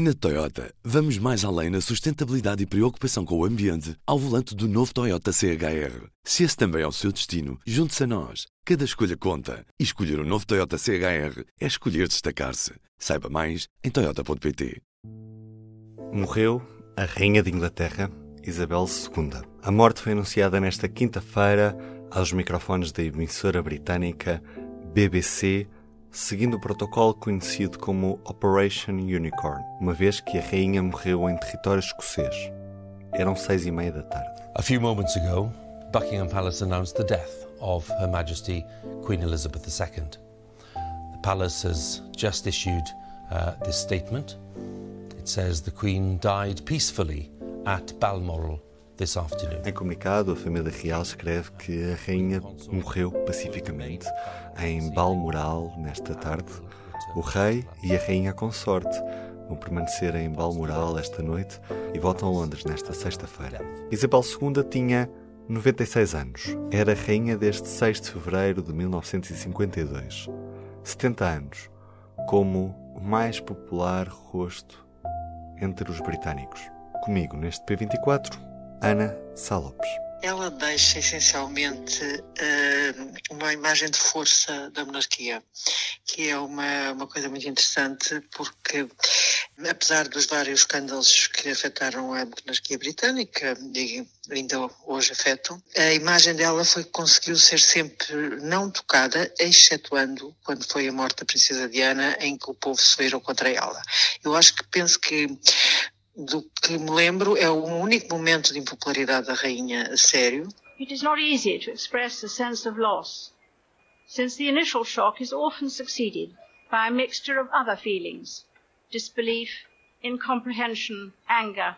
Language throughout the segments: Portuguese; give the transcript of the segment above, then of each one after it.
Na Toyota, vamos mais além na sustentabilidade e preocupação com o ambiente ao volante do novo Toyota CHR. Se esse também é o seu destino, junte-se a nós. Cada escolha conta. E escolher o um novo Toyota CHR é escolher destacar-se. Saiba mais em Toyota.pt. Morreu a Rainha de Inglaterra, Isabel II. A morte foi anunciada nesta quinta-feira aos microfones da emissora britânica BBC seguindo o protocolo conhecido como Operation Unicorn, uma vez que a rainha morreu em território escocês. Eram seis e meia da tarde. A few moments ago, Buckingham Palace announced the death of Her Majesty Queen Elizabeth II. The palace has just issued uh, this statement. It says the Queen died peacefully at Balmoral Em comunicado, a família real escreve que a rainha morreu pacificamente em Balmoral nesta tarde. O rei e a rainha consorte vão permanecer em Balmoral esta noite e voltam a Londres nesta sexta-feira. Isabel II tinha 96 anos. Era rainha desde 6 de fevereiro de 1952. 70 anos, como o mais popular rosto entre os britânicos. Comigo neste P24, Ana Salopes. Ela deixa essencialmente uh, uma imagem de força da monarquia, que é uma, uma coisa muito interessante porque, apesar dos vários escândalos que afetaram a monarquia britânica e ainda hoje afetam, a imagem dela foi que conseguiu ser sempre não tocada, excetuando quando foi a morte da princesa Diana, em que o povo se virou contra ela. Eu acho que penso que do que me lembro, é o único momento de impopularidade da rainha a sério. It is not easy to express a sense of loss, since the initial shock is often succeeded by a mixture of other feelings, disbelief, incomprehension, anger,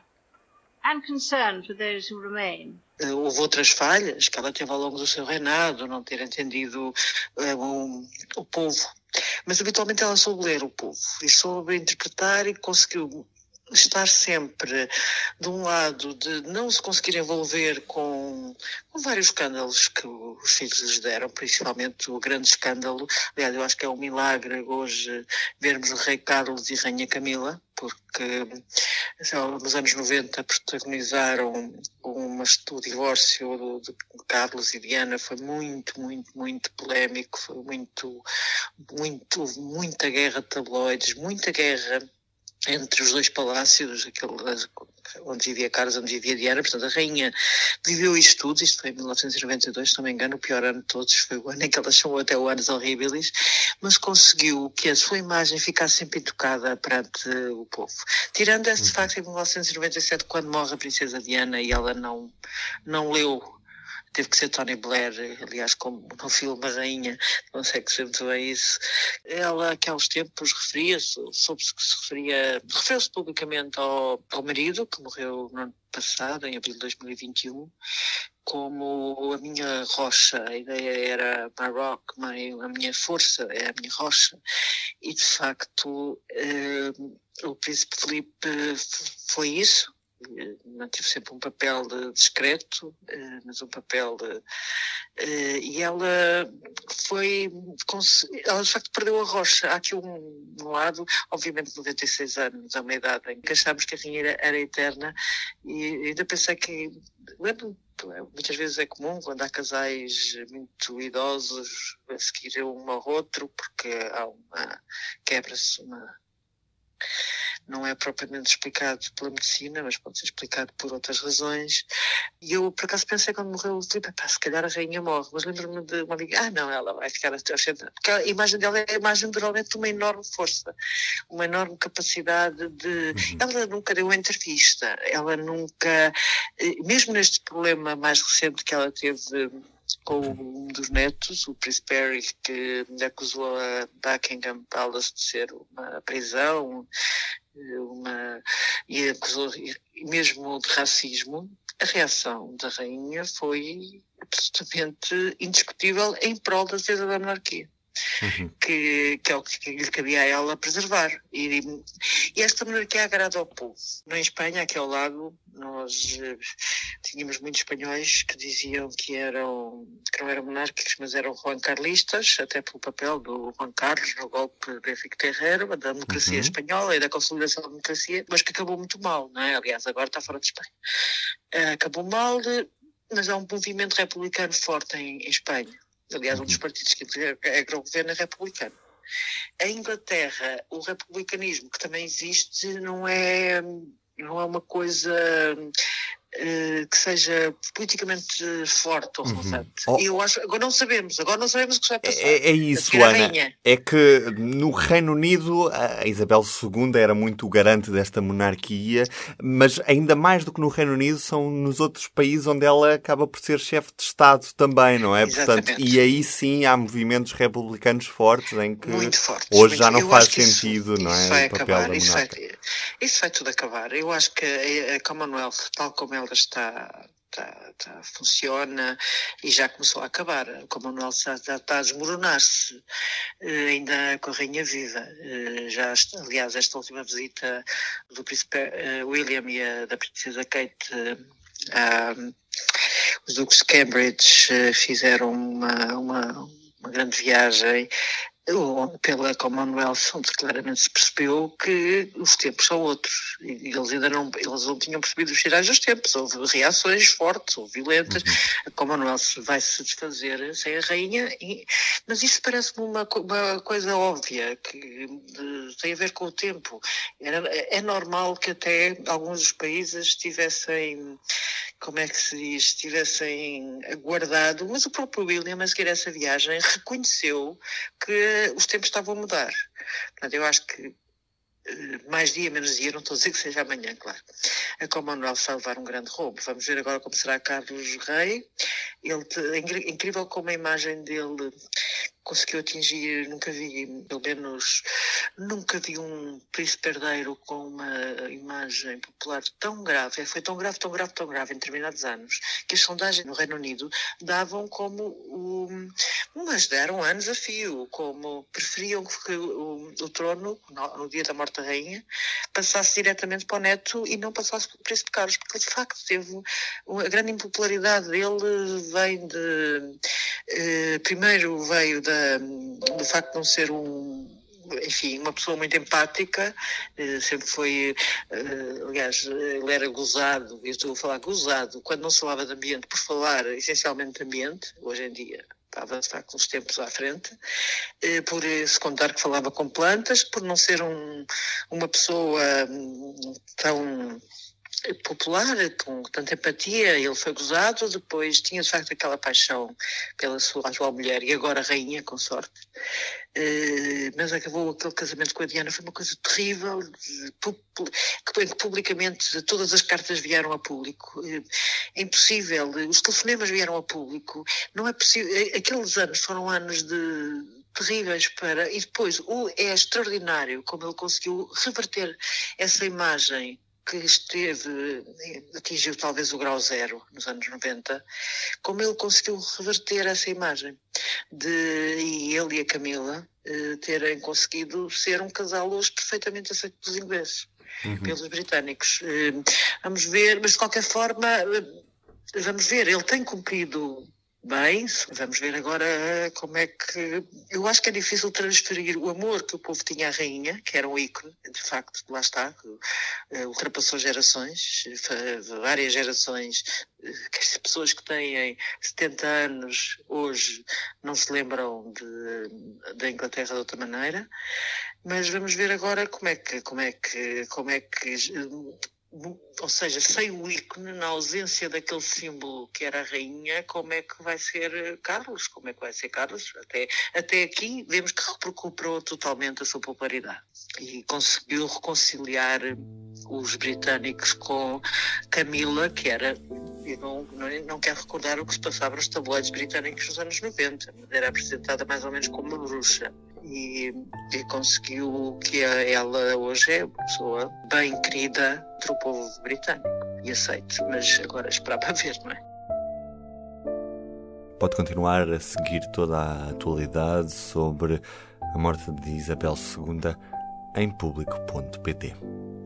and concern for those who remain. Houve outras falhas que ela teve ao longo do seu reinado, não ter entendido um, o povo. Mas habitualmente ela soube ler o povo e soube interpretar e conseguiu estar sempre de um lado de não se conseguir envolver com, com vários escândalos que os filhos lhes deram, principalmente o grande escândalo. Aliás, eu acho que é um milagre hoje vermos o Rei Carlos e Rainha Camila, porque nos anos 90 protagonizaram uma, o divórcio de Carlos e Diana foi muito, muito, muito polémico, foi muito, muito, muita guerra de tabloides, muita guerra entre os dois palácios, aquele, onde vivia Carlos, onde vivia Diana, portanto a rainha viveu isto tudo, isto foi em 1992, se não me engano, o pior ano de todos, foi o ano em que ela chamou até o Anos Horribilis, mas conseguiu que a sua imagem ficasse sempre intocada perante o povo. Tirando esse uhum. facto em 1997, quando morre a princesa Diana e ela não, não leu teve que ser Tony Blair, aliás, como no filme A Rainha, sei que sempre bem isso. Ela, aqueles tempos, referia-se, soube-se que se referia, referiu-se publicamente ao, ao marido, que morreu no ano passado, em abril de 2021, como a minha rocha, a ideia era my rock, my, a minha força, é a minha rocha. E, de facto, eh, o príncipe Felipe foi isso, mantive sempre um papel discreto, eh, mas um papel. Eh, e ela foi. Ela de facto perdeu a rocha. Há aqui um, um lado, obviamente, 96 anos, é uma idade em que achámos que a rainha era eterna, e ainda pensei que. Lembro muitas vezes é comum quando há casais muito idosos a seguir um ao outro, porque há uma. quebra-se uma não é propriamente explicado pela medicina, mas pode ser explicado por outras razões. E eu, por acaso, pensei quando morreu o Filipe, pá, se calhar a rainha morre, mas lembro-me de uma amiga, ah, não, ela vai ficar até aos Porque a imagem dela é a imagem, realmente, de uma enorme força, uma enorme capacidade de. Uhum. Ela nunca deu entrevista, ela nunca. Eh, mesmo neste problema mais recente que ela teve com um dos netos, o Príncipe Harry, que acusou a Buckingham Palace de ser uma prisão, uma, e acusou mesmo de racismo, a reação da rainha foi absolutamente indiscutível em prol da defesa da monarquia. Uhum. que, que é o que lhe cabia a ela preservar. E, e esta monarquia agrada ao povo. No em Espanha, aqui ao lado, nós uh, tínhamos muitos espanhóis que diziam que eram que não eram monárquicos, mas eram Juan Carlistas, até pelo papel do Juan Carlos no golpe de Henrique Terreiro, da democracia uhum. espanhola e da consolidação da democracia, mas que acabou muito mal, não é? Aliás, agora está fora de Espanha. Uh, acabou mal, mas há um movimento republicano forte em, em Espanha. Aliás, um dos uhum. partidos que integra o governo é republicano. Em Inglaterra, o republicanismo que também existe não é, não é uma coisa que seja politicamente forte ou uhum. relevante. Uhum. Oh. Eu acho, agora não sabemos, agora não sabemos o que vai passar. É, é isso, Ana. É que no Reino Unido a Isabel II era muito garante desta monarquia, mas ainda mais do que no Reino Unido são nos outros países onde ela acaba por ser chefe de Estado também, não é? Exatamente. Portanto, e aí sim há movimentos republicanos fortes em que fortes, hoje já não faz sentido, isso, não é? Isso vai acabar, isso vai, isso vai tudo acabar. Eu acho que a Commonwealth, tal como ela está Tá, tá, funciona e já começou a acabar. O Commonwealth já, já está a desmoronar-se, uh, ainda com a Rainha Viva. Uh, já, aliás, esta última visita do Príncipe uh, William e a, da Princesa Kate os Duques de Cambridge fizeram uma, uma, uma grande viagem pela Commonwealth, onde claramente se percebeu que os tempos são outros. E eles ainda não, eles não tinham percebido os sinais dos tempos. Houve reações fortes ou violentas. Uhum. A Commonwealth vai se desfazer sem a rainha, e, mas isso parece-me uma, uma coisa óbvia, que tem a ver com o tempo. É, é normal que até alguns dos países tivessem como é que se diz, tivessem aguardado, mas o próprio William, a seguir essa viagem, reconheceu que os tempos estavam a mudar. Portanto, eu acho que eh, mais dia, menos dia, não estou a dizer que seja amanhã, claro. A Commonwealth vai levar um grande roubo. Vamos ver agora como será Carlos Rei. Ele, é incrível como a imagem dele conseguiu atingir, nunca vi, pelo menos, nunca vi um príncipe herdeiro com uma imagem popular tão grave, foi tão grave, tão grave, tão grave em determinados anos, que as sondagens no Reino Unido davam como, o, mas deram anos a fio, como preferiam que o, o trono, no, no, dia da morte da rainha, passasse diretamente para o neto e não passasse para o príncipe Carlos, porque de facto teve, a grande impopularidade dele vem de, primeiro veio da do facto de não ser um enfim, uma pessoa muito empática, eh, sempre foi, eh, aliás, ele era gozado, eu estou a falar gozado, quando não se falava de ambiente, por falar essencialmente de ambiente, hoje em dia estava de facto uns tempos à frente, eh, por se contar que falava com plantas, por não ser um, uma pessoa hum, tão popular, com tanta empatia, ele foi gozado, depois tinha de facto aquela paixão pela sua atual mulher e agora rainha, com sorte. Uh, mas acabou aquele casamento com a Diana, foi uma coisa terrível, que publicamente todas as cartas vieram a público. Uh, é impossível, os telefonemas vieram a público, não é possível, eh, aqueles anos foram anos de terríveis para. E depois, o, é extraordinário como ele conseguiu reverter essa imagem que esteve, atingiu talvez o grau zero nos anos 90, como ele conseguiu reverter essa imagem de e ele e a Camila eh, terem conseguido ser um casal hoje perfeitamente aceito pelos ingleses, uhum. pelos britânicos. Eh, vamos ver, mas de qualquer forma, eh, vamos ver, ele tem cumprido Bem, vamos ver agora como é que. Eu acho que é difícil transferir o amor que o povo tinha à rainha, que era um ícone, de facto, lá está, uh, ultrapassou gerações, várias gerações, uh, pessoas que têm 70 anos hoje não se lembram da Inglaterra de outra maneira, mas vamos ver agora como é que, como é que, como é que ou seja, sem o ícone, na ausência daquele símbolo que era a rainha, como é que vai ser Carlos? Como é que vai ser Carlos? Até, até aqui vemos que recuperou totalmente a sua popularidade e conseguiu reconciliar os britânicos com Camila, que era eu não, não, quero recordar o que se passava nos tabloides britânicos nos anos 90, era apresentada mais ou menos como uma bruxa e, e conseguiu que ela hoje é uma pessoa bem querida entre o povo britânico e aceite, mas agora esperar para ver, não é? Pode continuar a seguir toda a atualidade sobre a morte de Isabel II em público.pt.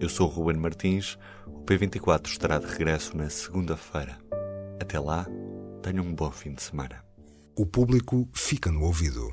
Eu sou o Ruben Martins. O P24 estará de regresso na segunda-feira. Até lá, tenham um bom fim de semana. O público fica no ouvido.